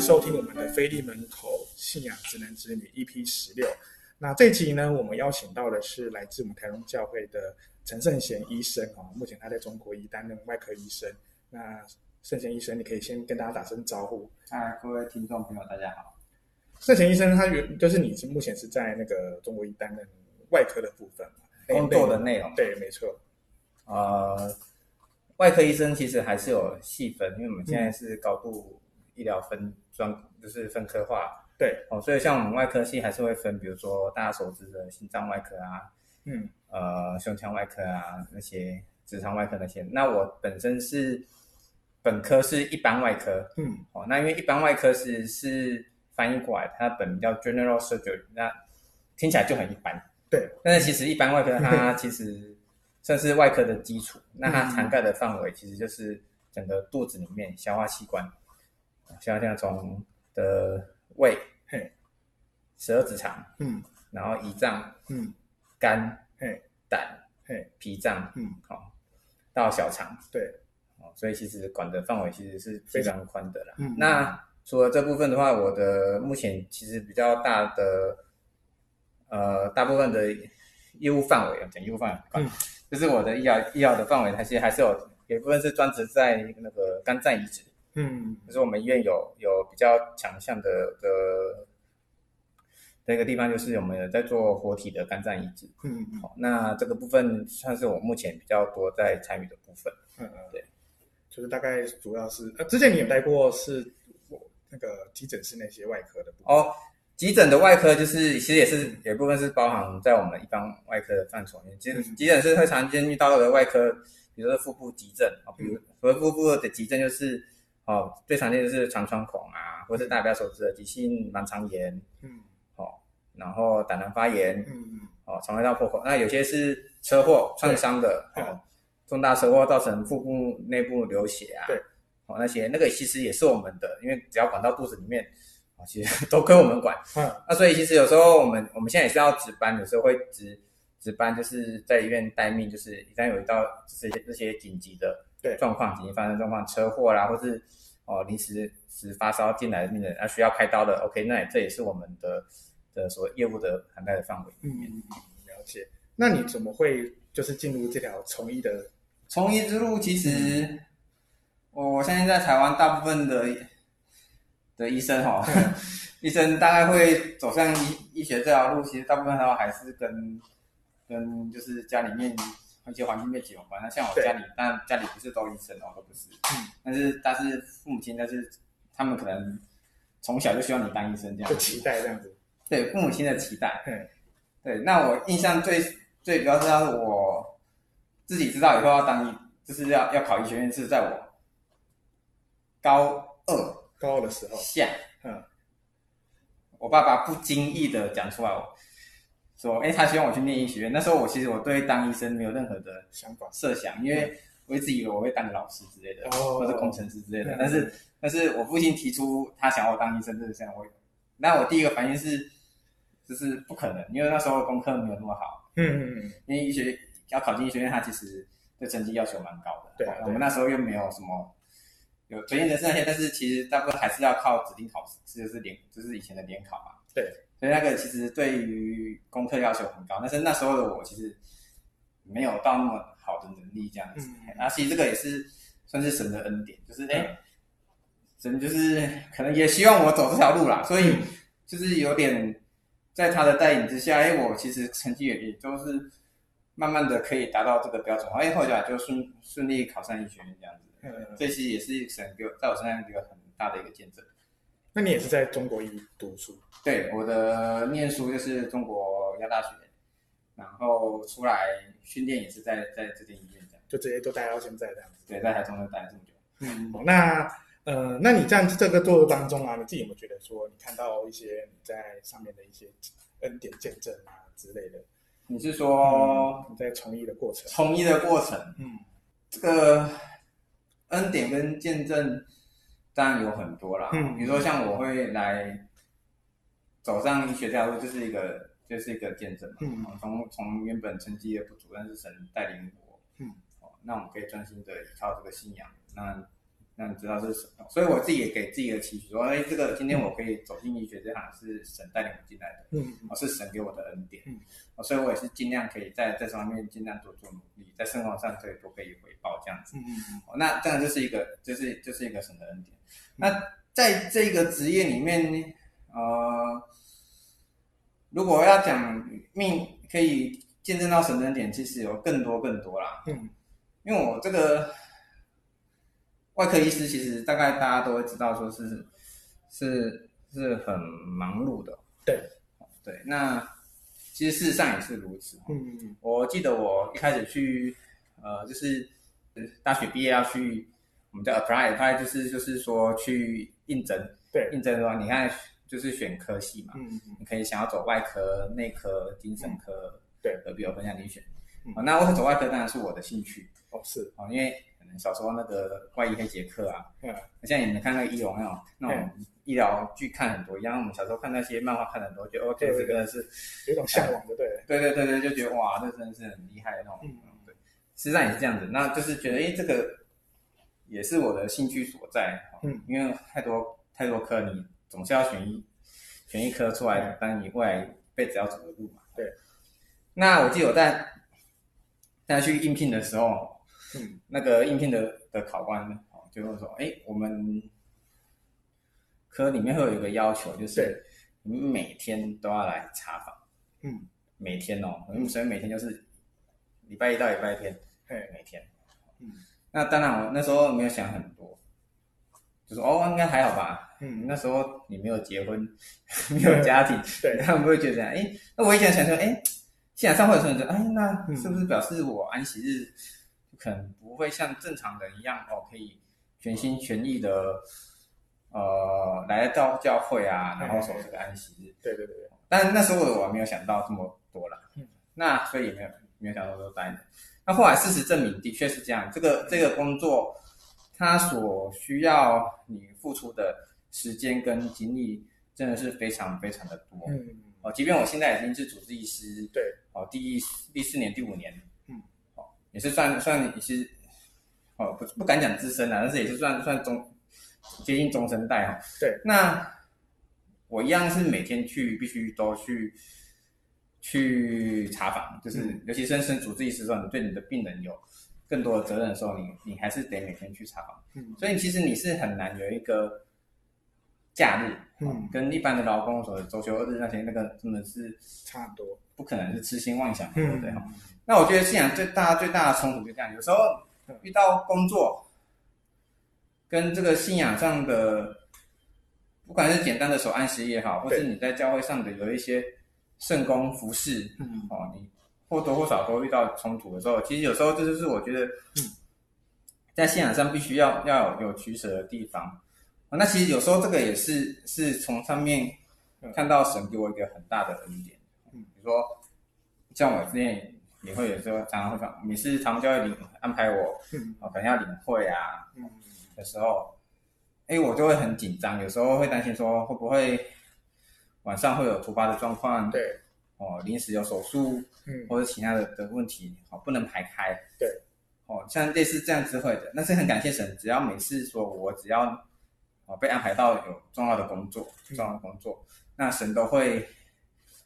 迎收听我们的菲利门口信仰职男直女 EP 十六。那这集呢，我们邀请到的是来自我们台中教会的陈圣贤医生哦，目前他在中国医担任外科医生。那圣贤医生，你可以先跟大家打声招呼。啊，各位听众朋友，大家好。圣贤医生，他原就是你目前是在那个中国医担任外科的部分嘛？工作的内容对，没错。呃，外科医生其实还是有细分，因为我们现在是高度医疗分专，就是分科化。对哦，所以像我们外科系还是会分，比如说大家熟知的心脏外科啊，嗯，呃，胸腔外科啊那些，直肠外科那些。那我本身是本科是一般外科，嗯，哦，那因为一般外科是是翻译过来，它本名叫 General Surgery，那听起来就很一般。对，但是其实一般外科它 其实算是外科的基础，那它涵盖的范围其实就是整个肚子里面消化器官，消化器官中的胃。嘿，十二指肠，嗯，然后胰脏，嗯，肝，嘿，胆，嘿，脾脏，嗯，好，到小肠，对，哦，所以其实管的范围其实是非常宽的啦。嗯，那除了这部分的话，我的目前其实比较大的，呃，大部分的业务范围，讲业务范围，嗯，就是我的医疗医疗的范围，它其实还是有有一部分是专职在那个肝脏移植。嗯，就是我们医院有有比较强项的的那个地方，就是我们有在做活体的肝脏移植。嗯，好，那这个部分算是我目前比较多在参与的部分。嗯嗯，对，就是大概主要是呃，之前你有待过是那个急诊室那些外科的部分哦，急诊的外科就是其实也是有一部分是包含在我们一般外科的范畴里面。急急诊室会常见遇到的外科，比如说腹部急症啊，比如说腹部的急症就是。哦，最常见就是肠穿孔啊，或是大家熟知的急性盲肠炎，嗯，哦，然后胆囊发炎，嗯嗯，哦，肠胃道破口，那有些是车祸创伤的，哦，重大车祸造成腹部内部流血啊，对，哦，那些那个其实也是我们的，因为只要管到肚子里面，哦，其实 都归我们管，嗯，那所以其实有时候我们我们现在也是要值班，有时候会值值班，就是在医院待命，就是一旦有一道这些这些紧急的状况，紧急发生状况，车祸啦，或是哦，临时时发烧进来的病人啊，需要开刀的，OK，那这也是我们的的所谓业务的涵盖的范围。嗯，了解。那你怎么会就是进入这条从医的从医之路？其实，嗯、我相信在台湾大部分的的医生哈、哦，嗯、医生大概会走上医医学这条路，其实大部分的话还是跟跟就是家里面。一些环境背景有关，那像我家里，对但家里不是都医生哦，都不是。嗯，但是但是父母亲，但是他们可能从小就希望你当医生这样子，就期待这样子。对，父母亲的期待。嗯，对。那我印象最最主要是我自己知道以后要当医，就是要要考医学院，是在我高二高二的时候下。嗯，我爸爸不经意的讲出来我。说，哎，他希望我去念医学院。那时候我其实我对当医生没有任何的想法设想，因为我一直以为我会当个老师之类的，或者工程师之类的。但是，但是我父亲提出他想要我当医生这个想法，那我第一个反应是，就是不可能，因为那时候功课没有那么好。嗯嗯嗯。因为医学要考进医学院，他其实对成绩要求蛮高的。对。我们那时候又没有什么有专业人士那些，但是其实大部分还是要靠指定考试，就是联，就是以前的联考嘛。对。所以那个其实对于功课要求很高，但是那时候的我其实没有到那么好的能力这样子。嗯、啊，其实这个也是算是神的恩典，就是哎，嗯、神就是可能也希望我走这条路啦，所以就是有点在他的带领之下，哎，我其实成绩也也都是慢慢的可以达到这个标准，哎，后来就顺顺利考上医学院这样子。嗯，这其实也是神给我在我身上一个很大的一个见证。那你也是在中国医读书？对，我的念书就是中国医药大学，然后出来训练也是在在这间医院这样，就直接都待到现在这样子。对，在台中都待了这么久。嗯，那呃，那你这样这个做当中啊，你自己有没有觉得说，你看到一些你在上面的一些恩典见证啊之类的？你是说、嗯、你在从医的过程？从医的过程，嗯，这个恩典跟见证。当然有很多啦，嗯，比如说像我会来走上医学这条路，就是一个就是一个见证嘛，嗯，从从原本成绩也不足，但是神带领我，嗯，哦，那我们可以专心的依靠这个信仰，那让你知道这是什么。所以我自己也给自己的期许说，哎，这个今天我可以走进医学这行是神带领我进来的，嗯，哦，是神给我的恩典，嗯，哦，所以我也是尽量可以在这方面尽量多做努力，在生活上可以多可以回报这样子，嗯嗯，哦，那这样就是一个就是就是一个神的恩典。那在这个职业里面，呃，如果要讲命可以见证到神的恩典，其实有更多更多啦，嗯，因为我这个。外科医师其实大概大家都会知道，说是是是很忙碌的。对，对。那其实事实上也是如此。嗯，我记得我一开始去，呃，就是大学毕业要去，我们叫 apply，apply 就是就是说去应征。对，应征的话，你看就是选科系嘛。嗯，你可以想要走外科、内科、精神科。嗯、对，都比较分享你选。嗯，那我想走外科当然是我的兴趣。哦，是。哦，因为。小时候那个怪医黑杰克啊，嗯，现在你们看那个医龙那种那种医疗剧看很多一样，我们小时候看那些漫画看很多，觉得哦，这个真的是有种向往的，对，对对对对，就觉得哇，这真的是很厉害的那种，嗯，对，实际上也是这样子，那就是觉得哎，这个也是我的兴趣所在，嗯，因为太多太多科，你总是要选一选一科出来，当你未来一辈子要走的路嘛，对。那我记得我在在去应聘的时候。嗯，那个应聘的的考官哦，就会说，哎，我们科里面会有一个要求，就是你们每天都要来查房。嗯，每天哦，所以每天就是礼拜一到礼拜天，对，每天。嗯，那当然我那时候没有想很多，就说哦，应该还好吧。嗯，那时候你没有结婚，没有家庭，对，他们不会觉得这样。哎，那我以前想说，哎，现场上会有时候哎，那是不是表示我安息日？可能不会像正常人一样哦，可以全心全意的呃来到教会啊，然后守这个安息日。对对对。但那时候我还没有想到这么多啦。嗯。那所以也没有没有想到说待的。那后来事实证明的确是这样，这个这个工作它所需要你付出的时间跟精力真的是非常非常的多。嗯。哦，即便我现在已经是主治医师，对，哦，第第四年第五年。也是算算也是，哦不不敢讲资深啊，但是也是算算中接近中生代哈。对，那我一样是每天去，必须都去去查房，就是、嗯、尤其是身主治医师的时候，你对你的病人有更多的责任的时候，你你还是得每天去查房。嗯，所以其实你是很难有一个假日，嗯，跟一般的劳工所周休二日那些那个真的是差很多，不可能是痴心妄想，对不对哈？那我觉得信仰最大最大的冲突就这样，有时候遇到工作跟这个信仰上的，不管是简单的守安息也好，或是你在教会上的有一些圣工服侍，嗯，哦，你或多或少都遇到冲突的时候，其实有时候这就是我觉得，在信仰上必须要要有有取舍的地方。那其实有时候这个也是是从上面看到神给我一个很大的恩典，嗯，比如说像我之前。领会有时候常常会放，每次常教会领安排我，嗯，可能要领会啊，嗯，的时候，哎，我就会很紧张，有时候会担心说会不会晚上会有突发的状况，对，哦，临时有手术，嗯，或者其他的的问题，哦，不能排开，对，哦，像类似这样子会的，但是很感谢神，只要每次说我只要哦被安排到有重要的工作，重要的工作，那神都会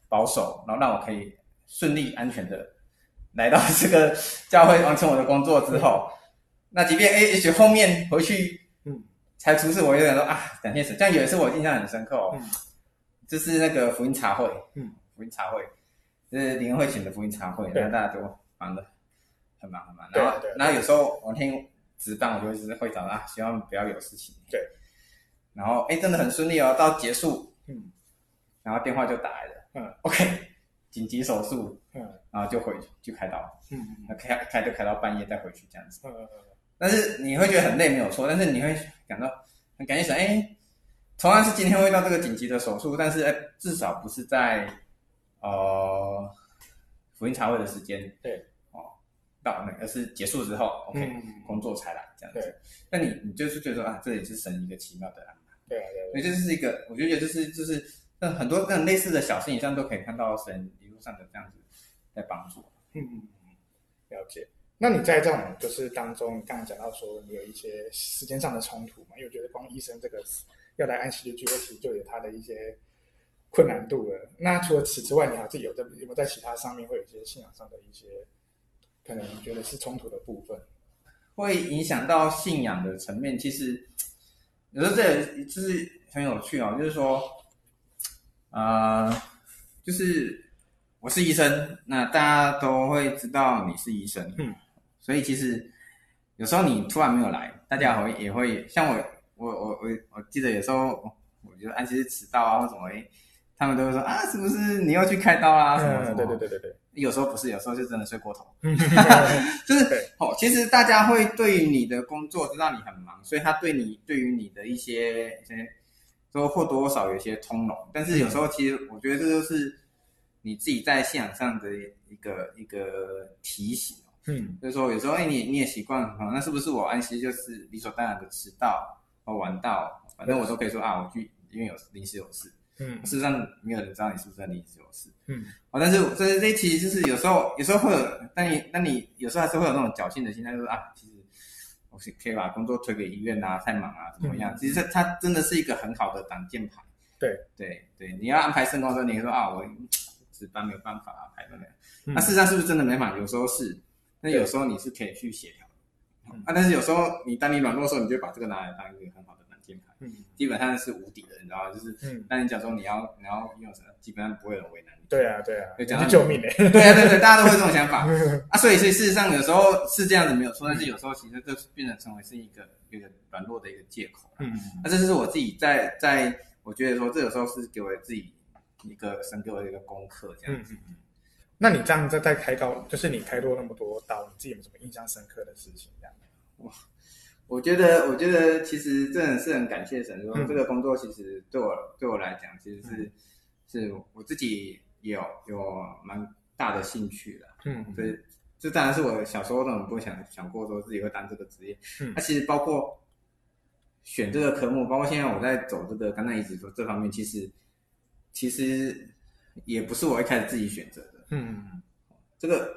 保守，然后让我可以顺利安全的。来到这个 教会完成我的工作之后，嗯、那即便哎，也许后面回去，嗯，才出事，我有点说啊，感谢神。这样有一次我印象很深刻哦，嗯、就是那个福音茶会，嗯，福音茶会，就是灵恩会请的福音茶会，然后大家都忙的很忙很忙。然后，然后有时候我听值班，我就会是会找啊，希望不要有事情。对。然后哎，真的很顺利哦，到结束，嗯，然后电话就打来了，嗯，OK。紧急手术，嗯，然后就回去就开刀，嗯，那开开就开到半夜再回去这样子，嗯嗯嗯。但是你会觉得很累，没有错，但是你会感到很感谢神，哎，同样是今天会到这个紧急的手术，但是哎，至少不是在呃福音茶会的时间，对，哦，到那而是结束之后，OK，工作才来这样子。那你你就是觉得啊，这也是神一个奇妙的安排，对啊，对，所以这是一个，我就觉得就是就是那很多那类似的小事情上都可以看到神。上的这样子在帮助，嗯了解。那你在这种就是当中，刚刚讲到说你有一些时间上的冲突嘛？因为我觉得光医生这个要来安息日聚会，其实就有他的一些困难度了。那除了此之外，你还是有在有没有在其他上面会有一些信仰上的一些可能你觉得是冲突的部分？会影响到信仰的层面，其实有时候这就是很有趣哦，就是说，呃，就是我是医生，那大家都会知道你是医生，嗯。所以其实有时候你突然没有来，大家会也会像我，我我我我记得有时候我觉得安息日迟到啊或什么，他们都会说啊，是不是你又去开刀啊什么什么？对对对对对。有时候不是，有时候就真的睡过头。就是哦，其实大家会对于你的工作知道你很忙，所以他对你对于你的一些一些都或多或少有一些通融。但是有时候其实我觉得这就是你自己在信仰上的一个一个提醒。嗯，就是说有时候，哎、欸，你你也习惯，那是不是我安息就是理所当然的迟到或晚到，反正我都可以说啊，我去因为有临时有事。嗯，事实上没有人知道你是不是在临时有事。嗯，哦，但是这这其实就是有时候有时候会有，但你但你有时候还是会有那种侥幸的心态，就是啊，其实我是可以把工作推给医院啊，太忙啊，怎么样？嗯、其实它真的是一个很好的挡箭牌。对对对，你要安排圣工的时候，你说啊，我值班没有办法啊，排都没有。那、嗯啊、事实上是不是真的没法？有时候是。那有时候你是可以去协调，的、啊，但是有时候你当你软弱的时候，你就把这个拿来当一个很好的挡箭牌，嗯，基本上是无敌的，你知道吗？就是，嗯，当你讲说你要你要用什么，基本上不会有人为难你。对啊，对啊，就讲到救命的，对啊，对对，大家都会这种想法 啊，所以所以事实上有时候是这样子没有错，但是有时候其实这变成成为是一个一个软弱的一个借口，嗯，那、啊、这是我自己在在我觉得说，这有时候是给我自己一个神给我的一个功课这样子。嗯嗯那你这样在在开刀，就是你开过那么多刀，你自己有什么印象深刻的事情？这样？哇，我觉得，我觉得其实真的是很感谢神，说、嗯、这个工作其实对我对我来讲，其实是、嗯、是我自己有有蛮大的兴趣的。嗯，所以这当然是我小时候都不会想想过说自己会当这个职业。嗯，那、啊、其实包括选这个科目，包括现在我在走这个肝脏移植说这方面，其实其实也不是我一开始自己选择的。嗯，这个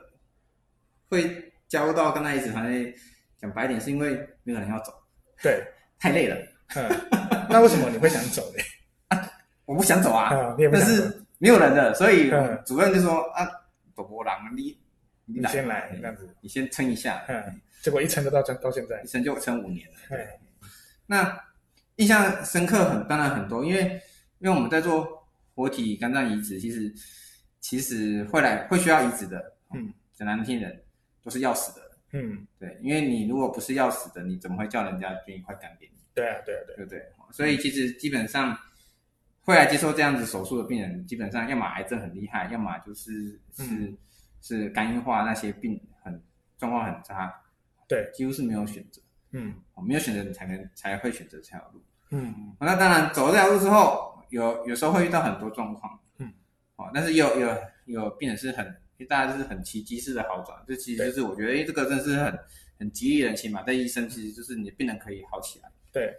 会加入到刚才一直团队讲白一点，是因为没有人要走，对，太累了。嗯，那为什么你会想走呢？啊，我不想走啊，嗯、你也不想，但是没有人的，所以主任就说、嗯、啊，走波浪，你你先来这样子，你先撑一下。嗯，结果一撑就到到现在，一撑就撑五年了。对，那印象深刻很当然很多，因为因为我们在做活体肝脏移植，其实。其实会来会需要移植的，嗯，讲难听人都是要死的，嗯，对，因为你如果不是要死的，你怎么会叫人家捐一块肝给你？对啊，对啊，对，对不对？所以其实基本上会来接受这样子手术的病人，基本上要么癌症很厉害，要么就是是、嗯、是肝硬化那些病很状况很差，对，几乎是没有选择，嗯，没有选择你才能才会选择这条路，嗯，那当然走了这条路之后，有有时候会遇到很多状况。嗯。哦，但是有有有病人是很，大家就是很奇迹式的好转，这其实就是我觉得，哎，这个真的是很很激励人心嘛。在医生其实就是你的病人可以好起来，对，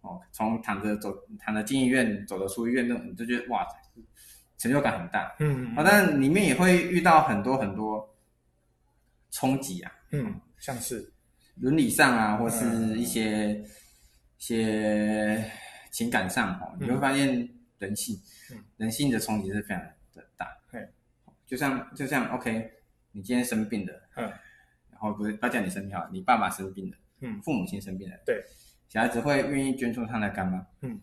哦，从躺着走，躺着进医院，走着出医院，那种你就觉得哇，成就感很大，嗯嗯，啊，但里面也会遇到很多很多冲击啊，嗯，像是。伦理上啊，或是一些、嗯、一些情感上，哦，你会发现人性，嗯、人性的冲击是非常的大。就像就像 OK，你今天生病了，嗯，然后不是不要讲你生病好，你爸爸生病了，嗯，父母亲生病了，对，小孩子会愿意捐出他的肝吗？嗯，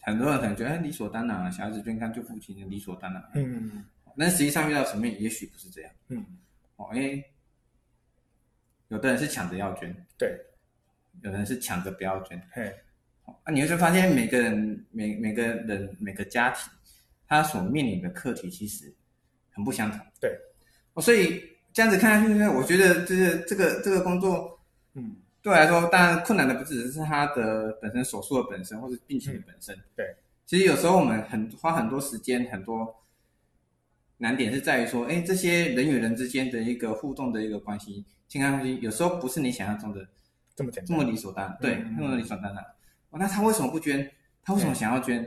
很多人可能觉得理所当然啊，小孩子捐肝救父亲的理所当然，嗯嗯嗯，但实际上遇到层面也许不是这样，嗯，哦，因为有的人是抢着要捐，对，有人是抢着不要捐，嘿，啊，你会发现每个人每每个人每个家庭。他所面临的课题其实很不相同，对，哦，所以这样子看下去，我觉得就是这个这个工作，嗯，对我来说，当然困难的不只是他的本身手术的本身，或是病情的本身，嗯，对，其实有时候我们很花很多时间，很多难点是在于说，哎，这些人与人之间的一个互动的一个关系，情感关系，有时候不是你想象中的这么简单，这么理所当然，对，那么理所当然。哦，那他为什么不捐？他为什么想要捐？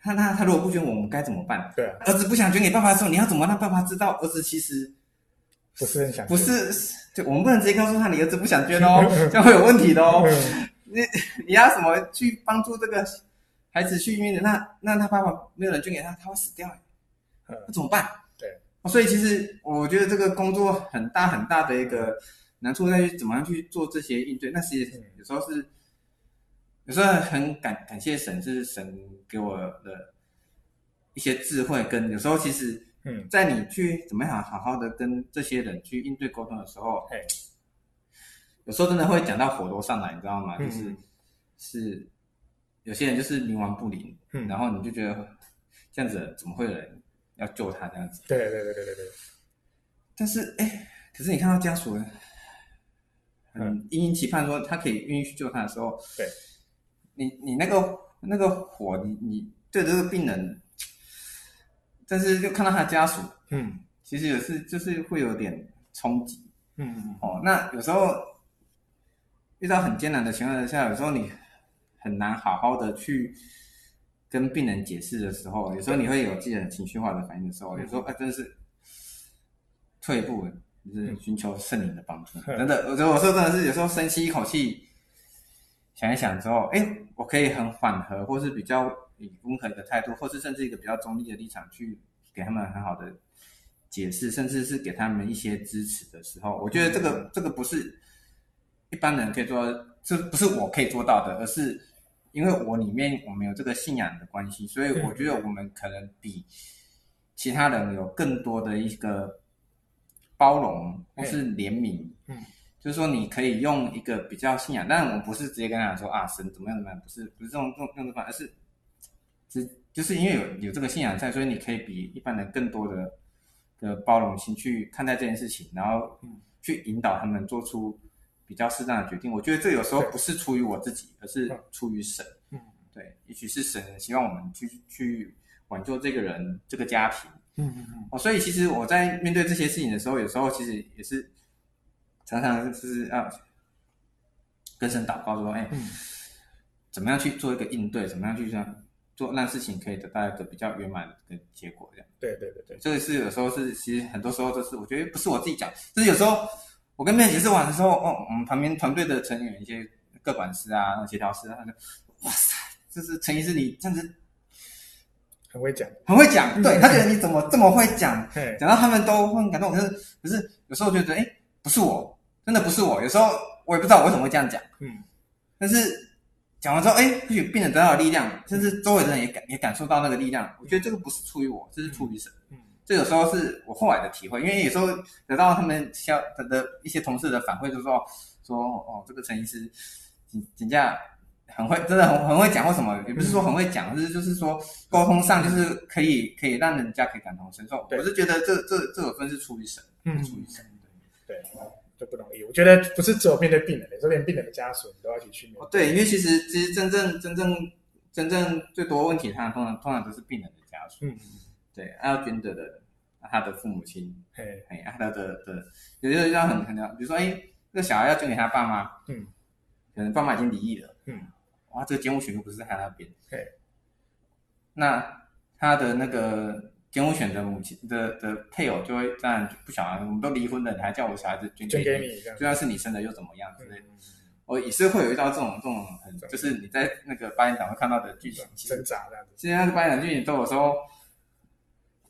他那他如果不捐我们该怎么办？对、啊，儿子不想捐给爸爸的时候，你要怎么让爸爸知道儿子其实不是很想，不是，就我们不能直接告诉他你儿子不想捐哦，这样会有问题的哦。你你要怎么去帮助这个孩子去运的？那那他爸爸没有人捐给他，他会死掉，那怎么办？对，所以其实我觉得这个工作很大很大的一个难处在于怎么样去做这些应对。那其实有时候是，有时候很感感谢神，是神给我的一些智慧，跟有时候其实。嗯，在你去怎么样好好的跟这些人去应对沟通的时候，嘿，有时候真的会讲到火都上来，你知道吗？嗯、就是是有些人就是冥顽不灵，嗯，然后你就觉得这样子怎么会有人要救他这样子？对对对对对对。但是哎，可是你看到家属嗯，殷殷期盼说他可以愿意去救他的时候，对，你你那个那个火，你你对这个病人。但是就看到他的家属，嗯，其实也是就是会有点冲击，嗯嗯哦，那有时候遇到很艰难的情况下，有时候你很难好好的去跟病人解释的时候，有时候你会有自己的情绪化的反应的时候，嗯、有时候哎真的是退一步，就是寻求圣灵的帮助，嗯、真的，我觉得我说真的是有时候深吸一口气，想一想之后，哎，我可以很缓和，或是比较。以温和的态度，或是甚至一个比较中立的立场去给他们很好的解释，甚至是给他们一些支持的时候，我觉得这个这个不是一般人可以做，这不是我可以做到的，而是因为我里面我们有这个信仰的关系，所以我觉得我们可能比其他人有更多的一个包容或是怜悯，嗯，就是说你可以用一个比较信仰，但我不是直接跟他讲说啊神怎么样怎么样，不是不是这种用用的方法，而是。是，就是因为有有这个信仰在，所以你可以比一般人更多的的包容心去看待这件事情，然后去引导他们做出比较适当的决定。我觉得这有时候不是出于我自己，而是出于神。嗯，对，也许是神希望我们去去挽救这个人这个家庭。嗯嗯嗯。哦，所以其实我在面对这些事情的时候，有时候其实也是常常就是啊跟神祷告说：“哎，怎么样去做一个应对？怎么样去这样？”做让事情可以得到一个比较圆满的结果，这样。对对对对，这个是有时候是，其实很多时候都是，我觉得不是我自己讲，就是有时候我跟别人解释完的时候，哦，我们旁边团队的成员，一些各管师啊、协调师，他说：“哇塞，就是陈医师，你这样子很会讲，很会讲。”对，他觉得你怎么这么会讲？讲到他们都会很感动。可是，可是有时候觉得，哎，不是我，真的不是我。有时候我也不知道我为什么会这样讲。嗯，但是。讲完之后，哎，或许病人得到了力量，甚至周围的人也感也感受到那个力量。我觉得这个不是出于我，这是出于神。嗯，这有时候是我后来的体会，因为有时候得到他们消的的一些同事的反馈，就是说说哦，这个陈医师请请假很会，真的很很会讲，或什么也不是说很会讲，是就是说沟通上就是可以可以让人家可以感同身受。我是觉得这这这种分是出于神，嗯，出于神，对对。就不容易，我觉得不是只有面对病人，就连病人的家属你都要一起去面对。哦，对，因为其实其实真正真正真正最多问题，他通常通常都是病人的家属。嗯，对，他要捐者的人，他的父母亲，嘿，嘿，他的的有些要很很聊，比如说，哎，这个小孩要捐给他爸妈，嗯，可能爸妈已经离异了，嗯，哇，这个监护权又不是在他那边，对，那他的那个。监护权的母亲的的配偶就会这样不想啊，我们都离婚了，你还叫我小孩子捐给你，就算是你生的又怎么样之类的。我也是会有遇到这种这种很，就是你在那个八点档会看到的剧情挣扎这样子。现在八点档剧情都有时候，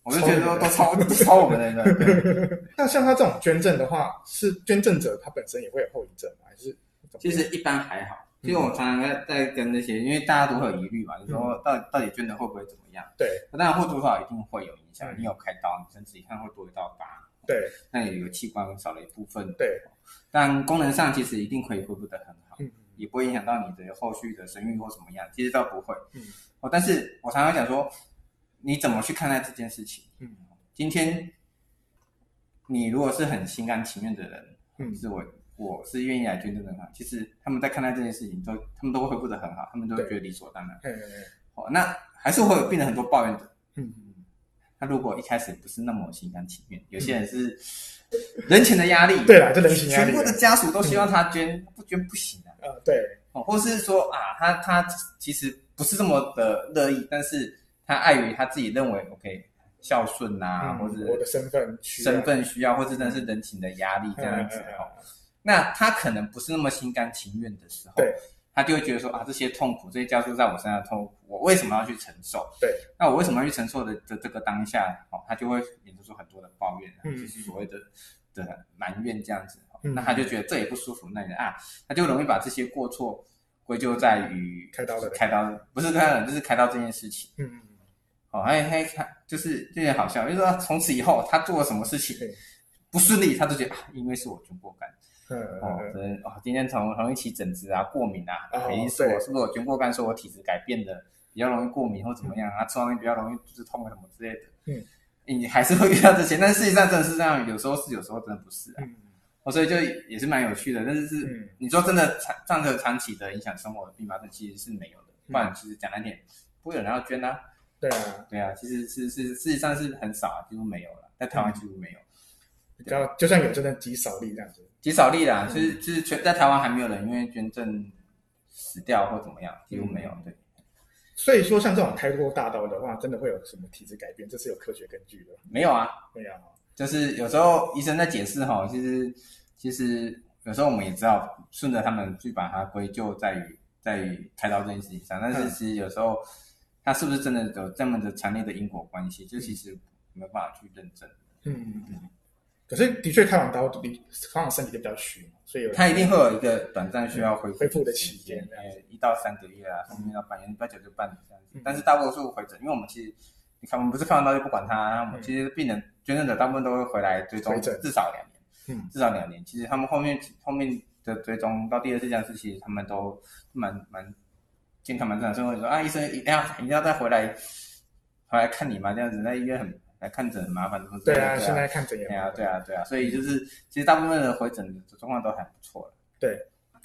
我就觉得都都超超我们的人。那像他这种捐赠的话，是捐赠者他本身也会有后遗症吗？还是？其实一般还好。其实我常常在在跟那些，因为大家都会有疑虑嘛，就说到底到底捐的会不会怎么样？对，当然或多或少一定会有影响。你有开刀，你甚至一看会多一道疤。对，那也有器官少了一部分。对，但功能上其实一定可以恢复得很好，也不会影响到你的后续的生育或怎么样。其实倒不会。嗯。哦，但是我常常讲说，你怎么去看待这件事情？嗯。今天你如果是很心甘情愿的人，嗯，是我。我是愿意来捐赠的话，其实他们在看待这件事情都，他们都会恢复的很好，他们都会觉得理所当然。对对对。哦，那还是会有病人很多抱怨的。嗯嗯。他如果一开始不是那么心甘情愿，有些人是人情的压力。对人情压力。全部的家属都希望他捐，不捐不行啊。呃，对。哦，或是说啊，他他其实不是这么的乐意，但是他碍于他自己认为，OK，孝顺啊，嗯、或者我的身份身份需要，或者真的是人情的压力这样子哦。那他可能不是那么心甘情愿的时候，对，他就会觉得说啊，这些痛苦，这些加诸在我身上的痛苦，我为什么要去承受？对，那我为什么要去承受的的这个当下，哦，他就会演出很多的抱怨，嗯，就是所谓的的埋怨这样子，嗯，那他就觉得这也不舒服，那也啊，他就容易把这些过错归咎在于开刀的开刀，不是开刀，就是开刀这件事情，嗯。嗯。哦，还还看，就是有点好笑，就是说从此以后他做了什么事情不顺利，他都觉得啊，因为是我捐过肝，嗯哦，哦，今天从容易起疹子啊、过敏啊，原因是我是不是我捐过肝，说我体质改变的比较容易过敏或怎么样啊，吃完比较容易就是痛啊什么之类的，嗯，你还是会遇到这些，但是事实上真的是这样，有时候是，有时候真的不是啊，哦，所以就也是蛮有趣的，但是是你说真的长这样的长期的影响生活的并发症其实是没有的，不然其实讲难点，不会有人要捐啊。对啊，对啊，其实是是事实上是很少啊，几乎没有了，在台湾几乎没有，比较就算有，真的极少例这样子，极少例啦。其实其实全在台湾还没有人因为捐赠死掉或怎么样，几乎没有。对，所以说像这种开过大刀的话，真的会有什么体质改变？这是有科学根据的？没有啊，没有。就是有时候医生在解释哈，其实其实有时候我们也知道，顺着他们去把它归咎在于在于开刀这件事情上，但是其实有时候。他是不是真的有这么的强烈的因果关系？就其实没有办法去认证。嗯嗯。可是的确，开完刀比往往身体就比较虚，所以他一定会有一个短暂需要恢复恢复的期间，呃，一到三个月啊，甚至到半年，八九就半年这样子。但是大多数回诊，因为我们其实你看，我们不是开完刀就不管他，我们其实病人捐赠者大部分都会回来追踪至少两年，嗯，至少两年。其实他们后面后面的追踪到第二次这样子，其实他们都蛮蛮。健康蛮正常，所以我说啊，医生一定要一定要再回来回来看你嘛，这样子在医院很来看诊很麻烦？对啊，现在看诊也。对啊，对啊，对啊，所以就是其实大部分的回诊的状况都还不错了。对，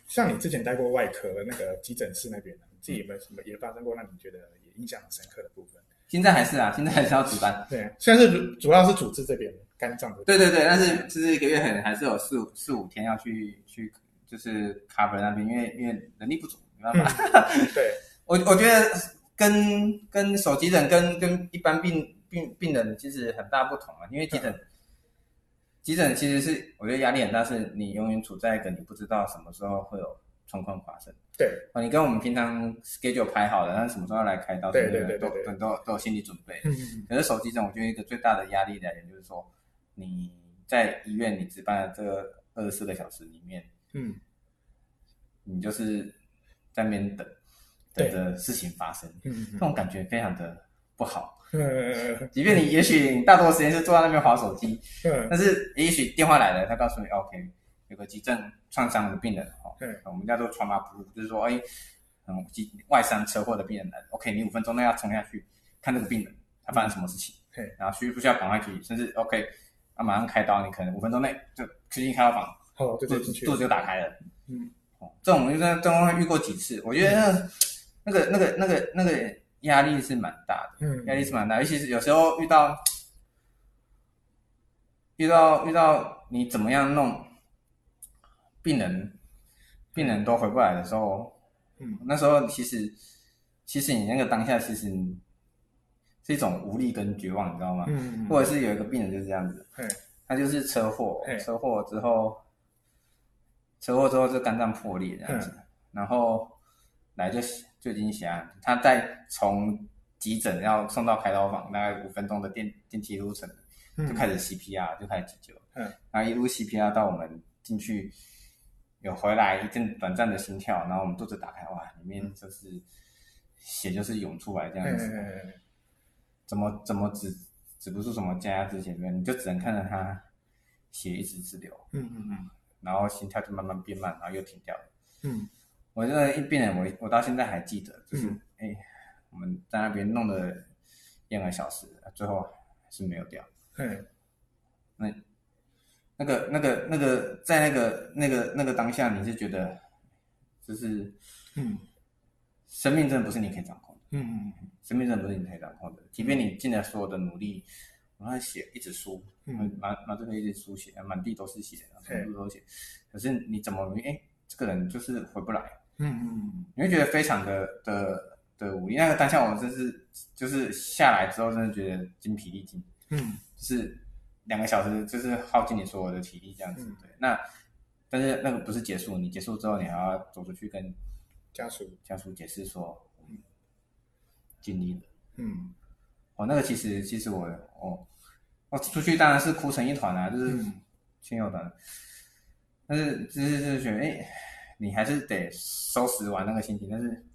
像你之前待过外科那个急诊室那边，你自己有没有什么也发生过让你觉得也印象很深刻的部分？现在还是啊，现在还是要值班。对，现在是主主要是主治这边肝脏的。对对对，但是就是一个月很还是有四五四五天要去去就是 cover 那边，因为因为能力不足。嗯、对，我我觉得跟跟手急诊跟跟一般病病病人其实很大不同啊，因为急诊、嗯、急诊其实是我觉得压力很大，是你永远处在一个你不知道什么时候会有状况发生。对，啊，你跟我们平常 schedule 排好了，那什么时候要来开刀，对对对，对，都都都都有心理准备。嗯嗯。可是手机诊，我觉得一个最大的压力来源就是说，你在医院你值班的这个二十四个小时里面，嗯，你就是。在那边等，等着事情发生，嗯，这种感觉非常的不好。嗯，即便你也许你大多时间是坐在那边划手机，嗯，但是也许电话来了，他告诉你，OK，有个急症创伤的病人，我们叫做 trauma group，就是说，哎，嗯，急外伤车祸的病人来，OK，你五分钟内要冲下去看这个病人，他发生什么事情，嗯，然后需不需要赶快去，甚至 OK，啊，马上开刀，你可能五分钟内就去进开刀房，哦，肚子肚子就打开了，嗯。这种就在中会遇过几次，我觉得那个、那个、那个、那个压力是蛮大的，嗯，压力是蛮大，尤其是有时候遇到遇到遇到你怎么样弄病人，病人都回不来的时候，嗯，那时候其实其实你那个当下其实是一种无力跟绝望，你知道吗？嗯，或者是有一个病人就是这样子，嗯，他就是车祸，车祸之后。车祸之后就肝脏破裂这样子，嗯、然后来就就已经想他在从急诊要送到开刀房，大概五分钟的电电梯路程，就开始 CPR，、嗯、就开始急救，嗯，然后一路 CPR 到我们进去，有回来一阵短暂的心跳，然后我们肚子打开，哇，里面就是血就是涌出来这样子，嗯、怎么怎么止止不住什么加压止血，你就只能看着他血一直直流，嗯嗯嗯。然后心跳就慢慢变慢，然后又停掉了。嗯，我这个一病人，我我到现在还记得，就是哎、嗯，我们在那边弄了一两个小时，最后还是没有掉。对，那那个那个那个在那个那个那个当下，你是觉得就是嗯，生命真的不是你可以掌控的。嗯嗯嗯，生命真的不是你可以掌控的，即便你尽了所有的努力。然后血一直输，嗯，满满这边一直输血，满地都是血，满地都是血。可是你怎么，哎，这个人就是回不来，嗯嗯，你会觉得非常的的的无力。那个当下我真是就是下来之后，真的觉得精疲力尽。嗯，就是两个小时，就是耗尽你所有的体力这样子。嗯、对，那但是那个不是结束，你结束之后，你还要走出去跟家属家属解释说，嗯，尽力了。嗯，哦，那个其实其实我我我出去当然是哭成一团啊，就是亲友团，但是就是就是觉得哎。你还是得收拾完那个心情，但是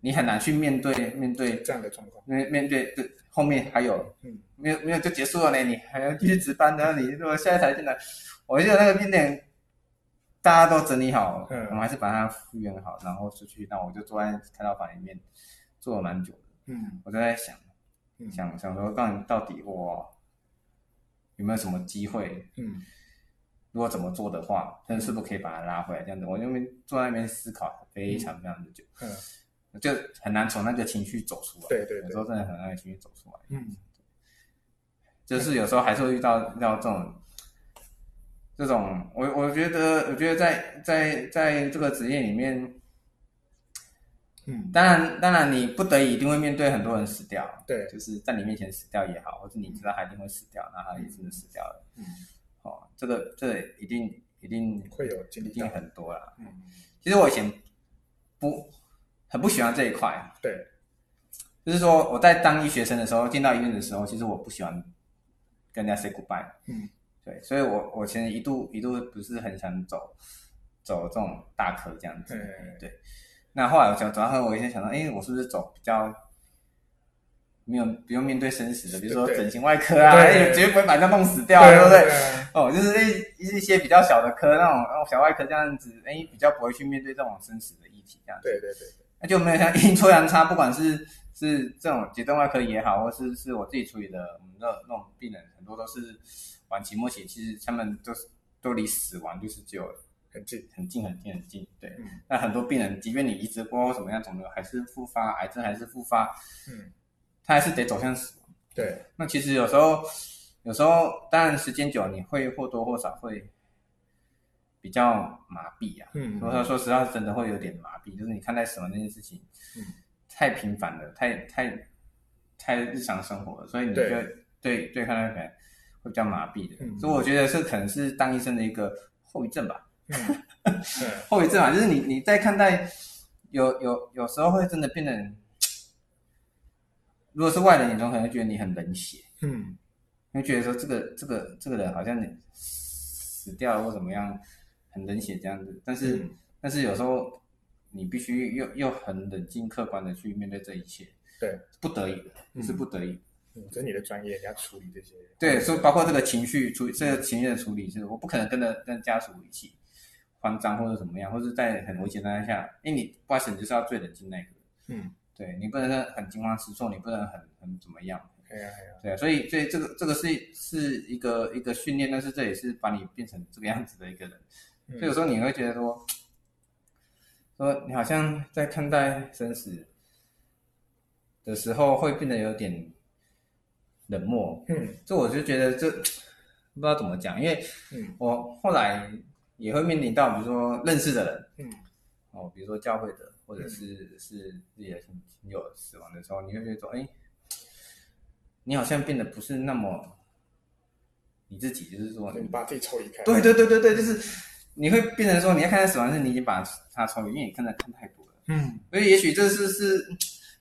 你很难去面对面对这样的状况，因为面对这后面还有，嗯，没有没有就结束了呢，你还要继续值班，然后你如果现在才进来，我记得那个病点大家都整理好，嗯，我们还是把它复原好，然后出去，那我就坐在开刀房里面坐了蛮久的，嗯，我就在想，想想说，到底到底我有没有什么机会，嗯。如果怎么做的话，但是是不可以把它拉回来？这样子，我那边坐在那边思考非常非常的久，嗯，就很难从那个情绪走出来。对对，有时候真的很难情绪走出来。嗯，就是有时候还是会遇到遇到这种这种，我我觉得我觉得在在在这个职业里面，嗯，当然当然你不得已一定会面对很多人死掉，对，就是在你面前死掉也好，或者你知道他一定会死掉，那他也真的死掉了，嗯。哦，这个这个、一定一定会有经历，一定很多啦。嗯，其实我以前不很不喜欢这一块。对，就是说我在当医学生的时候，进到医院的时候，其实我不喜欢跟人家 say goodbye。嗯，对，所以我我其实一度一度不是很想走走这种大科这样子。对，对，那后来我想，走到后我一直想到，哎，我是不是走比较。没有不用面对生死的，比如说整形外科啊，绝对不会把人弄死掉，对不对？哦，就是一一些比较小的科，那种小外科这样子，哎，比较不会去面对这种生死的议题，这样子。对对对，那就没有像阴错阳差，不管是是这种急诊外科也好，或是是我自己处理的，我们的那种病人很多都是晚期末期，其实他们都是都离死亡就是只有很近很近很近很近。对，那很多病人，即便你移植过后怎么样肿瘤还是复发，癌症还是复发，嗯。他还是得走向死亡。对，那其实有时候，有时候当然时间久，你会或多或少会比较麻痹啊。嗯，所以说实话，真的会有点麻痹，就是你看待死亡这件事情，嗯，太频繁了，太太太日常生活了，所以你就对对对看待可能会比较麻痹的。嗯，所以我觉得这可能是当医生的一个后遗症吧。嗯，后遗症啊，就是你你在看待有有有时候会真的变得。如果是外人眼中，可能会觉得你很冷血，嗯，会觉得说这个这个这个人好像你死掉了或怎么样，很冷血这样子。但是、嗯、但是有时候你必须又又很冷静客观的去面对这一切，对，不得已的，嗯、是不得已。嗯，这是你的专业，你要处理这些。对，所以包括这个情绪处理，这个情绪的处理，是我不可能跟着跟家属一起慌张或者怎么样，或者在很危险的状态下，因为你不好意思，你就是要最冷静那个，嗯。对，你不能很惊慌失措，你不能很很怎么样。对啊，对啊。对啊，所以所以这个这个是是一个一个训练，但是这也是把你变成这个样子的一个人。嗯、所以有时候你会觉得说，说你好像在看待生死的时候会变得有点冷漠。嗯，这我就觉得这不知道怎么讲，因为我后来也会面临到，比如说认识的人，嗯，哦，比如说教会的。或者是是自己的亲亲友死亡的时候，你会觉得说，哎，你好像变得不是那么你自己，就是说，你把自己抽离开。对对对对对，就是你会变成说，你要看待死亡是你已经把它抽离，因为你看的看太多了。嗯，所以也许这是是，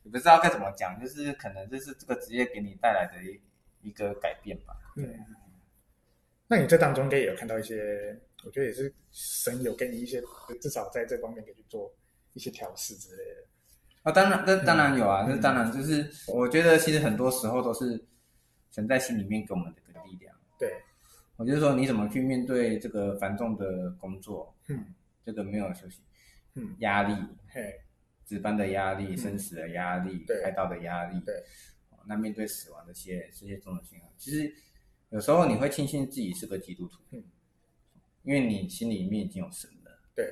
你不知道该怎么讲，就是可能这是这个职业给你带来的一一个改变吧。对。嗯，那你这当中应该也有看到一些，我觉得也是神有给你一些，至少在这方面可以去做。一些调试之类的。啊，当然，这当然有啊，这、嗯、当然就是，我觉得其实很多时候都是存在心里面给我们的一个力量。对，我就是说，你怎么去面对这个繁重的工作？嗯，这个没有休息，嗯，压力，嘿，值班的压力，生死的压力，对，开刀的压力，对，那面对死亡的这些这些种种情况，其实有时候你会庆幸自己是个基督徒，嗯，因为你心里面已经有神了。对。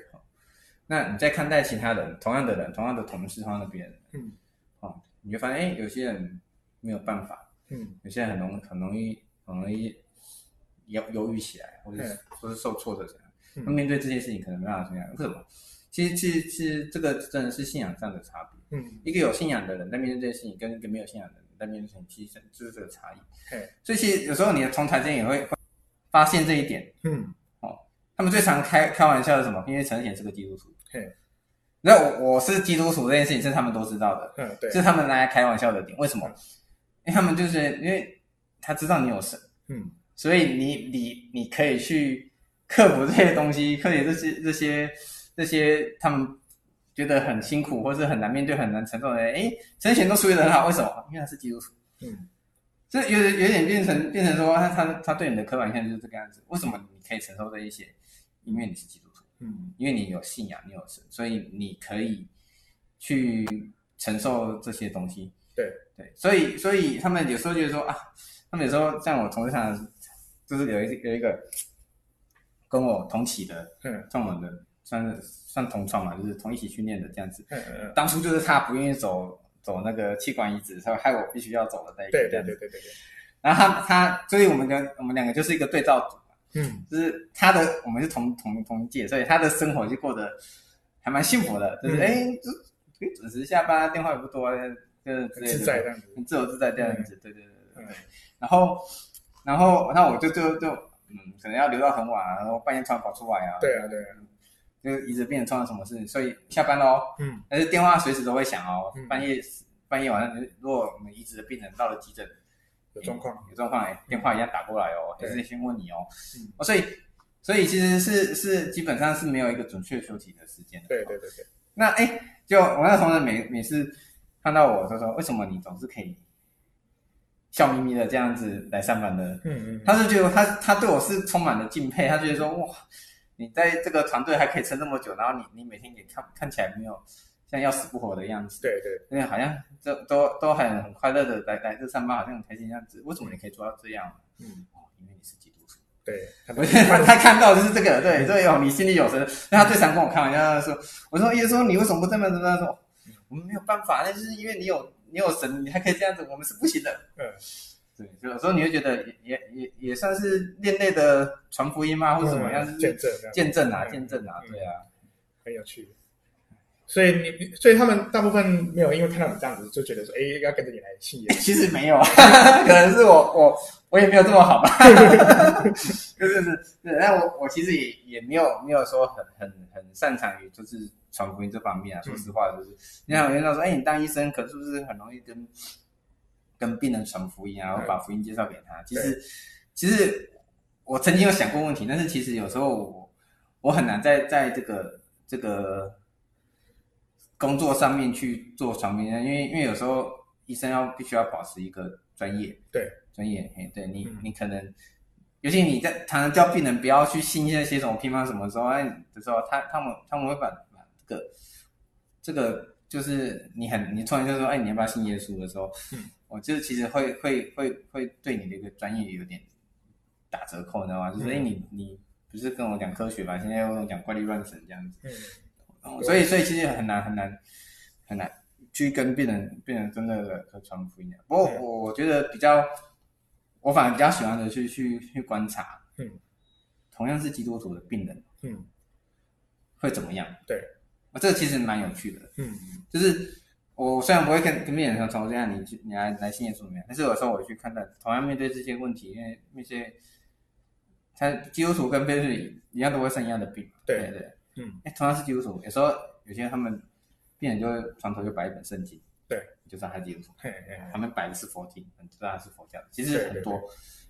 那你在看待其他人，同样的人，同样的同事，同样的别人，嗯，哦，你就发现，哎，有些人没有办法，嗯，有些人很容很容易很容易忧忧郁起来，或者是或是受挫折怎样，那、嗯、面对这些事情可能没办法这样，为什么？其实其实其实这个真的是信仰上的差别。嗯，一个有信仰的人在面对这些事情，跟一个没有信仰的人在面对事情，其实，就是这个差异。对，所以其实有时候你的同台间也会发现这一点。嗯，哦，他们最常开开玩笑的什么？因为陈显是个基督徒。嘿，那我我是基督徒这件事情是他们都知道的。嗯，对，是他们拿来开玩笑的点。为什么？因为他们就是因为他知道你有神。嗯，所以你你你可以去克服这些东西，克服这些这些这些他们。觉得很辛苦，或是很难面对、很难承受的人，哎，陈显都处理得很好，为什么？因为他是基督徒。嗯，这有有点变成变成说，他他他对你的刻板印象就是这个样子。为什么你可以承受这一些？因为你是基督徒。嗯，因为你有信仰，你有神，所以你可以去承受这些东西。对对，所以所以他们有时候就是说啊，他们有时候像我同事上，就是有一有一个跟我同起的，嗯，中文的。算是算同创嘛，就是同一起训练的这样子。嗯嗯。当初就是他不愿意走走那个器官移植，他害我必须要走的那一个。对对对对对。然后他他，所以我们跟我们两个就是一个对照组嘛。嗯。就是他的，我们是同同同一届，所以他的生活就过得还蛮幸福的，就是哎，就可以准时下班，电话也不多，就是之类的。自在这样子。很自由自在这样子，对对对对。然后然后那我就就就嗯，可能要留到很晚啊，然后半夜突然跑出来啊。对啊对啊。就是移植病人创了什么事，所以下班喽。嗯，但是电话随时都会响哦。嗯、半夜半夜晚上，如果我们移植的病人到了急诊，有状况有状况哎，电话一样打过来哦，还是先问你哦。嗯，哦，所以所以其实是是基本上是没有一个准确休息的时间的。对对对对。那哎，就我那同事每每次看到我，他说：“为什么你总是可以笑眯眯的这样子来上班的？”嗯嗯。他是觉得他他对我是充满了敬佩，他觉得说哇。你在这个团队还可以撑这么久，然后你你每天也看看起来没有像要死不活的样子，对对，因为好像这都都很很快乐的来来这上班，好像很开心样子。为什么你可以做到这样？嗯，哦，因为你是基督徒。对，他他看到就是这个，对对哦，你心里有神。那他最常跟我开玩笑说，我说耶稣，你为什么不这么怎么说？我们没有办法，那就是因为你有你有神，你还可以这样子，我们是不行的。嗯。对，有时候你会觉得也也也也算是另类的传福音吗？或者什么样？见证，见证啊，见证啊，对啊，很有趣。所以你，所以他们大部分没有因为看到你这样子就觉得说，哎，要跟着你来信耶。其实没有啊，可能是我我我也没有这么好吧。就是是，那我我其实也也没有没有说很很很擅长于就是传福音这方面啊。说实话，就是你看有人说，哎，你当医生可是不是很容易跟。跟病人传福音啊，然后把福音介绍给他。其实，其实我曾经有想过问题，但是其实有时候我我很难在在这个这个工作上面去做传福音，因为因为有时候医生要必须要保持一个专业，对专业，嘿，对你你可能，尤其你在常常叫病人不要去信那些什么偏方什么时候，哎的时候，他他们他们会把把这个这个就是你很你突然就说，哎，你要不要信耶稣的时候，嗯。我就是其实会会会会对你的一个专业有点打折扣，你知道吗？就是哎，你你不是跟我讲科学吧？现在又跟我讲怪力乱神这样子，嗯，所以所以其实很难很难很难去跟病人病人真的的传福音。不过我我觉得比较，我反而比较喜欢的去去去观察，嗯，同样是基督徒的病人，嗯，会怎么样？对，啊，这个其实蛮有趣的，嗯，就是。我虽然不会跟跟病人说从这样，你去你来来信耶稣怎么样？但是有时候我去看待，同样面对这些问题，因为那些他基督徒跟非人一样都会生一样的病，对对对，嗯，哎，同样是基督徒，有时候有些他们病人就会床头就摆一本圣经，对，就知道他是基督徒，嘿嘿嘿，他们摆的是佛经，知道他是佛教的。其实很多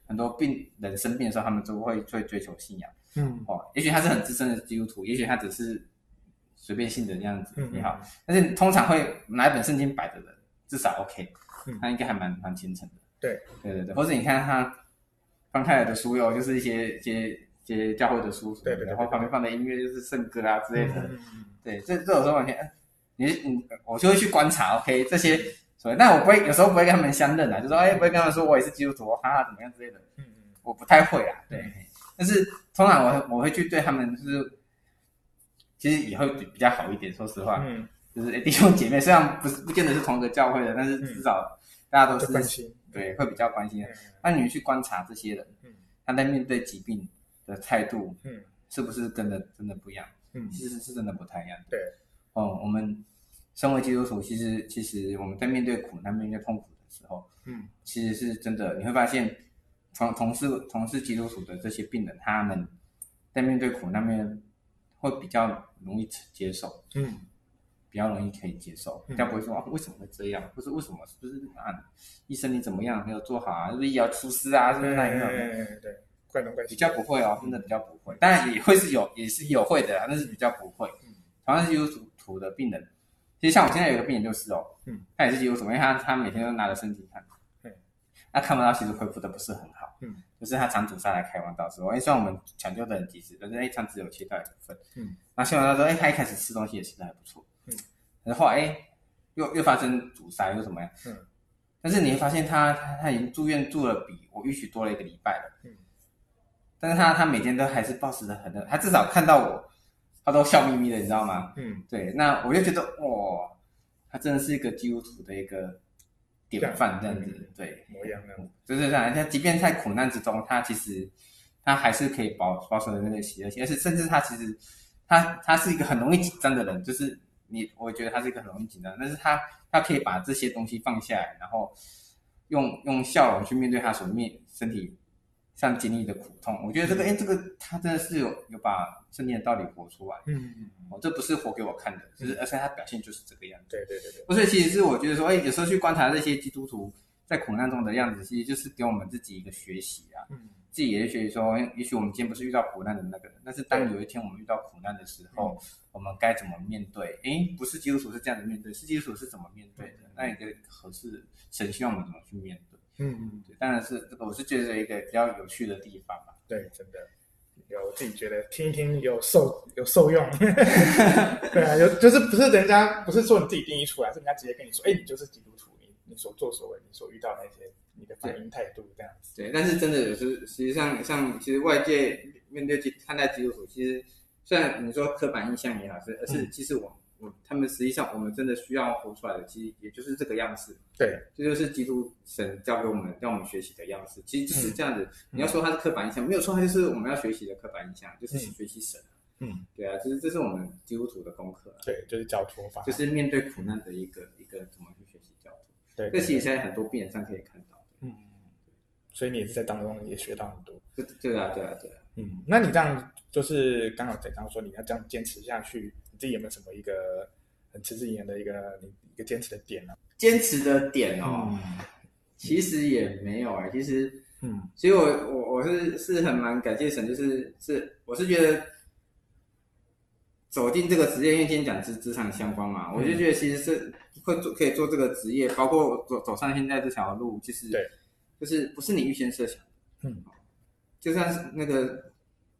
很多病人生病的时候，他们都会会追求信仰，嗯，哦，也许他是很资深的基督徒，也许他只是。随便信的这样子也好，嗯、但是通常会拿一本圣经摆的人，至少 OK，、嗯、他应该还蛮蛮虔诚的。对。对对对，或者你看他翻开来的书哟，就是一些一些一些教会的书，对，对对，然后旁边放的音乐就是圣歌啊之类的。嗯嗯对，这这种时候完全，你你我就会去观察 OK 这些所以，但我不会有时候不会跟他们相认啊，就说哎不会跟他们说我也是基督徒，哈哈怎么样之类的。嗯嗯，我不太会啊，对，嗯、但是通常我我会去对他们就是。其实也会比较好一点，说实话，嗯，就是弟兄姐妹，虽然不是不见得是同一个教会的，但是至少大家都是关心，对，会比较关心。那你们去观察这些人，嗯，他在面对疾病的态度，嗯，是不是真的真的不一样？嗯，其实是真的不太一样。对，哦，我们身为基督徒，其实其实我们在面对苦难、面对痛苦的时候，嗯，其实是真的，你会发现，同同事同事基督徒的这些病人，他们在面对苦难面会比较容易接受，嗯，比较容易可以接受，比较不会说啊为什么会这样，或是为什么？是不是啊医生你怎么样？没有做好啊，是不是医疗疏失啊，是不是那一种？对？对对，怪东怪西，比较不会哦，真的比较不会，当然也会是有，也是有会的，但是比较不会。同样是基督徒的病人。其实像我现在有一个病人就是哦，嗯，他也是基督徒，因为他他每天都拿着身体看，嗯，那看不到其实恢复的不是很好，嗯，就是他肠阻塞来开完刀之后，哎，虽然我们抢救的很及时，但是哎肠子有切掉一部分，嗯，那切完刀之后，哎，他一开始吃东西也吃的还不错，嗯，然后哎又又发生阻塞又怎么样，嗯，但是你会发现他他他已经住院住了比我预期多了一个礼拜了，嗯，但是他他每天都还是保持的很，他至少看到我。他都笑眯眯的，你知道吗？嗯，对，那我就觉得，哇，他真的是一个基督徒的一个典范，这样子，嗯、对，模样那样，就是这样。他即便在苦难之中，他其实他还是可以保保守的那个喜乐心，而且甚至他其实他他是一个很容易紧张的人，就是你，我觉得他是一个很容易紧张，但是他他可以把这些东西放下来，然后用用笑容去面对他所面身体。像经历的苦痛，我觉得这个，哎、嗯，这个他真的是有有把圣经的道理活出来，嗯。嗯，哦，这不是活给我看的，就是、嗯、而且他表现就是这个样子，对对对对。所以其实是我觉得说，哎，有时候去观察这些基督徒在苦难中的样子，其实就是给我们自己一个学习啊，嗯，自己也学习说，也许我们今天不是遇到苦难的那个人，但是当有一天我们遇到苦难的时候，嗯、我们该怎么面对？哎，不是基督徒是这样的面对，是基督徒是怎么面对的？嗯、那一个合适神希望我们怎么去面对？嗯嗯，当然是这个，我是觉得一个比较有趣的地方吧。对，真的有我自己觉得听一听有受有受用。对啊，有就是不是人家不是说你自己定义出来，是人家直接跟你说，哎，你就是基督徒，你你所作所为，你所遇到那些你的反应态度这样子。对，但是真的有时实际上像其实外界面对基看待基督徒，其实虽然你说刻板印象也好，是而是其实我。嗯嗯，他们实际上，我们真的需要活出来的，其实也就是这个样式。对，这就是基督神教给我们，让我们学习的样式。其实就是这样子。嗯、你要说它是刻板印象，没有错，它就是我们要学习的刻板印象，就是学习神。嗯，对啊，就是这是我们基督徒的功课。对，就是教托法，就是面对苦难的一个一个怎么去学习教托。对，这其实现在很多病人上可以看到。嗯，所以你也是在当中也学到很多。对对啊，对啊，对啊。嗯，那你这样就是刚好在刚刚说你要这样坚持下去。自己有没有什么一个很持之以恒的一个你一个坚持的点呢、啊？坚持的点哦，嗯、其实也没有哎、欸，其实，嗯，其实我我我是是很蛮感谢神，就是是我是觉得走进这个职业，因为今天讲职职场相关嘛，嗯、我就觉得其实是会做可以做这个职业，包括走走上现在这条路，其实对，就是不是你预先设想的，嗯，就像是那个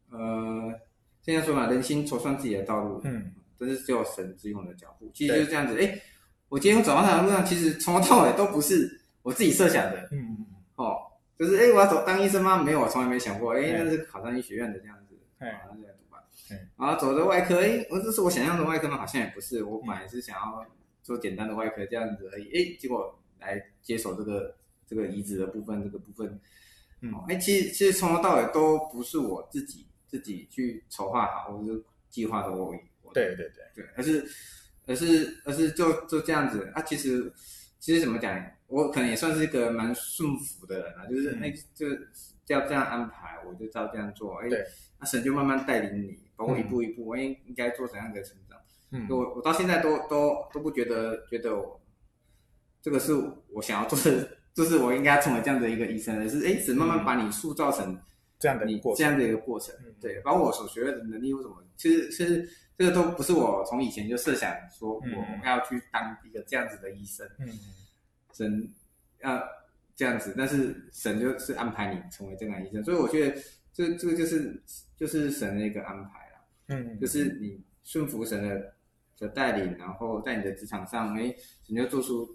呃，现在说嘛，人心筹算自己的道路，嗯。这是只有神指引我的脚步，其实就是这样子。哎，我今天我走到那条路上，其实从头到尾都不是我自己设想的。嗯嗯哦，就是哎，我要走当医生吗？没有，我从来没想过。哎，那是考上医学院的这样子。哎，那这样读吧。然后走的外科，哎，我这是我想象的外科吗？好像也不是。我本来是想要做简单的外科这样子而已。哎，结果来接手这个这个移植的部分，这个部分。嗯。哎，其实其实从头到尾都不是我自己自己去筹划好，或者是计划的我。对对对。对，而是而是而是就就这样子。啊，其实其实怎么讲，我可能也算是一个蛮顺服的人啊，就是哎、嗯，就要这样安排，我就照这样做，哎，那、啊、神就慢慢带领你，包括一步一步，我应、嗯、应该做怎样的成长，嗯，我我到现在都都都不觉得觉得我这个是我想要做的，就是我应该成为这样的一个医生，而是哎，只慢慢把你塑造成这样的你这样的一个过程，对，包括我所学的能力或什么，其实其实。这个都不是我从以前就设想说我要去当一个这样子的医生，嗯，神要这样子，但是神就是安排你成为这样的医生，所以我觉得这这个就是就是神的一个安排了，嗯，就是你顺服神的的带领，然后在你的职场上，哎，神就做出，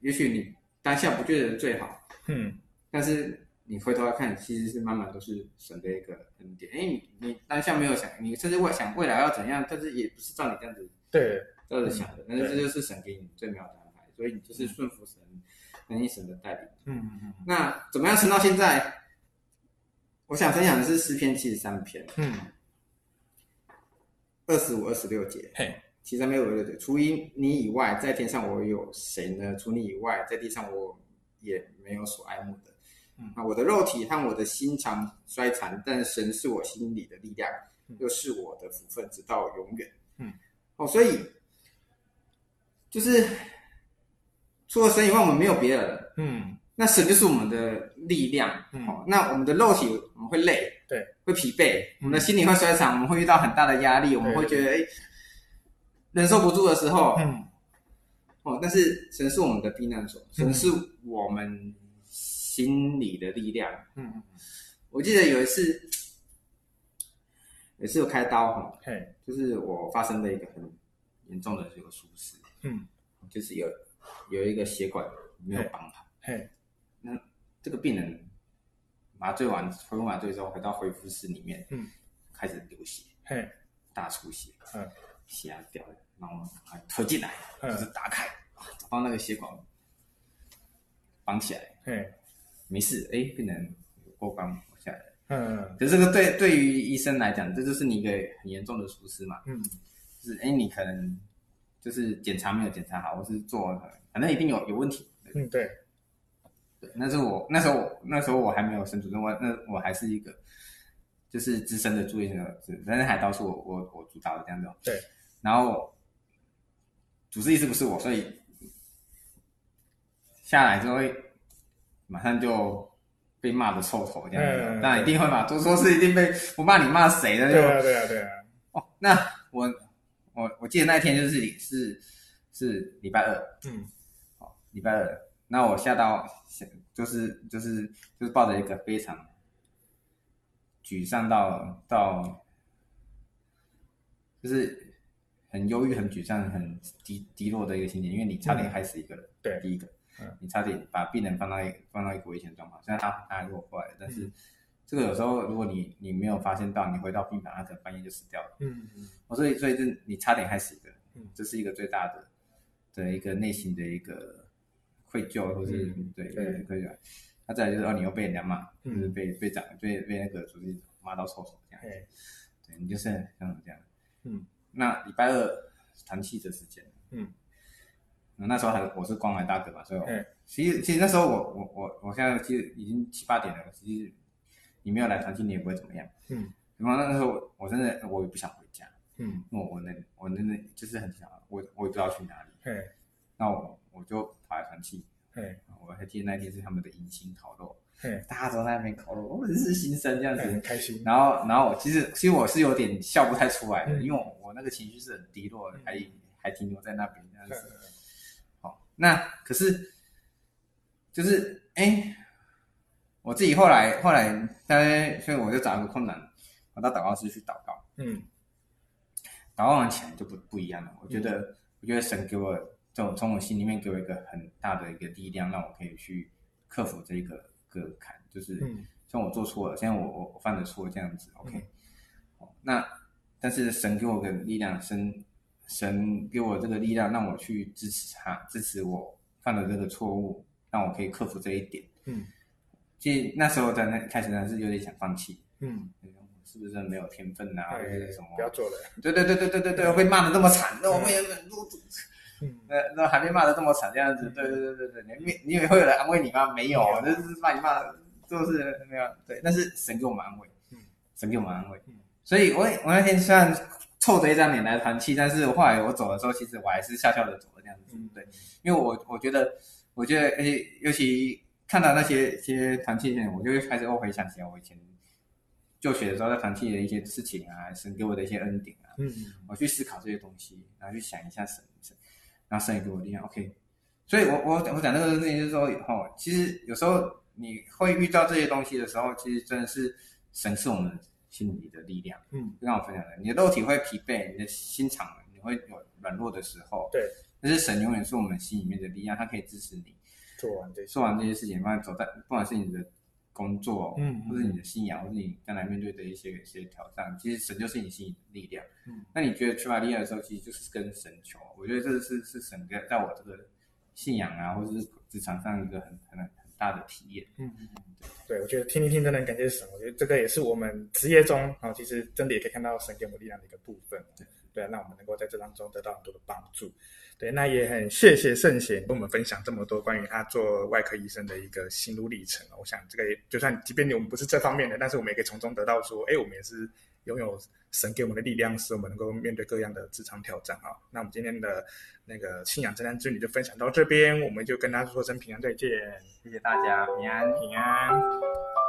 也许你当下不觉得最好，嗯，但是。你回头来看，其实是慢慢都是神的一个恩典。哎，你你当下没有想，你甚至未想未来要怎样，但是也不是照你这样子对这样子想的。但是这就是神给你最美好的安排，所以你就是顺服神，相信神的带领。嗯嗯嗯。那怎么样撑到现在？我想分享的是诗篇七十三篇。嗯。二十五、二十六节。嘿，其实没有对，除以你以外，在天上我有谁呢？除你以外，在地上我也没有所爱慕的。嗯，啊，我的肉体和我的心肠衰残，但神是我心里的力量，又是我的福分，直到永远。嗯，哦，所以就是除了神以外，我们没有别人。嗯，那神就是我们的力量。嗯，哦，那我们的肉体我们会累，对，会疲惫，我们的心理会衰残，我们会遇到很大的压力，我们会觉得哎。忍受不住的时候，嗯，哦，但是神是我们的避难所，神是我们心理的力量，嗯，我记得有一次，也 是有开刀哈，嘿，就是我发生了一个很严重的这个疏失，嗯，就是有有一个血管没有绑好，嘿，那这个病人麻醉完恢复麻醉之后回到恢复室里面，嗯，开始流血，嘿，大出血，嗯，血掉了。然后推进来，就是打开，找到那个血管绑起来，嗯，没事，哎，病人过关下来，嗯，可是这个对对于医生来讲，这就是你一个很严重的疏失嘛，嗯，就是哎，你可能就是检查没有检查好，或是做，反正一定有有问题，嗯，对，对，那时候我那时候我那时候我还没有升主任，我那我还是一个就是资深的住院的，但是海刀是我我我主导的这样子，对，然后。主治医师不是我，所以下来之后会马上就被骂的臭头这样子，嗯、当然一定会嘛，都说是一定被 不骂你骂谁的，对啊对啊对啊。哦，那我我我记得那一天就是是是礼拜二，嗯，哦礼拜二，那我下到就是就是就是抱着一个非常沮丧到到就是。很忧郁、很沮丧、很低低落的一个心情，因为你差点害死一个人。对，第一个，嗯，你差点把病人放到一放到一个危险状况。虽然他他还活过来了，但是这个有时候如果你你没有发现到，你回到病房，他可能半夜就死掉了。嗯嗯。我所以所以这你差点害死一个人，嗯，这是一个最大的的一个内心的一个愧疚，或是对对愧疚。他再来就是哦，你又被人家骂，就是被被长被被那个主治骂到臭手这样。对，对你就是像这样，嗯。那礼拜二谈气的时间，嗯，那时候还我是关怀大哥嘛，所以我，其实其实那时候我我我我现在其实已经七八点了，其实你没有来团契，你也不会怎么样，嗯，然后那时候我真的我也不想回家，嗯，我我那我那那就是很想我我也不知道去哪里，对，那我我就跑来团契，对，我还记得那天是他们的迎新烤肉。大家都在那边烤肉，我真是新生这样子，很开心。然后，然后我其实其实我是有点笑不太出来的，因为我我那个情绪是很低落的，还还停留在那边这样子。好，那可是就是哎，我自己后来后来，大概所以我就找一个困难，我到祷告室去祷告。嗯，祷告完起来就不不一样了。我觉得我觉得神给我从从我心里面给我一个很大的一个力量，让我可以去克服这个。个坎就是，像我做错了，现在我我我犯了错这样子，OK，好，那但是神给我个力量，神神给我这个力量，让我去支持他，支持我犯了这个错误，让我可以克服这一点。嗯，其实那时候在那开始呢是有点想放弃，嗯，是不是没有天分啊，或者什么？不要做了。对对对对对对对，我被骂的这么惨，那我们也忍不住。嗯，那那还没骂的这么惨这样子，对对对对对，你你以为会有人安慰你吗？没有，就是骂你骂的，就是没有。对，但是神给我们安慰，嗯，神给我们安慰，嗯，所以我我那天虽然臭着一张脸来团气，但是后来我走的时候，其实我还是笑笑的走了这样子，嗯，对，因为我我觉得，我觉得，而且尤其看到那些些团契的人，我就会开始后悔想起来我以前就学的时候在团契的一些事情啊，神给我的一些恩典啊，嗯，我去思考这些东西，然后去想一下神神。然后神也给我力量，OK，所以我我我讲这个事情就是说，哦，其实有时候你会遇到这些东西的时候，其实真的是神是我们心里的力量，嗯，就像我分享的，你的肉体会疲惫，你的心肠你会有软弱的时候，对，但是神永远是我们心里面的力量，他可以支持你。做完这做完这些事情，不管走在不管是你的工作，嗯，或是你的信仰，或是你将来面对的一些一些挑战，其实神就是你心里的力量。嗯，那你觉得缺乏力量的时候，其实就是跟神求。我觉得这是是神在在我这个信仰啊，或者是职场上一个很很很大的体验。嗯嗯嗯，对，我觉得听一听真的很感谢神。我觉得这个也是我们职业中啊，其实真的也可以看到神给我们力量的一个部分。对，对，那我们能够在这当中得到很多的帮助。对，那也很谢谢圣贤跟我们分享这么多关于他做外科医生的一个心路历程。我想这个就算即便我们不是这方面的，但是我们也可以从中得到说，哎，我们也是拥有神给我们的力量，使我们能够面对各样的职场挑战啊。那我们今天的那个信仰征战之旅就分享到这边，我们就跟大家说声平安再见，谢谢大家，平安平安。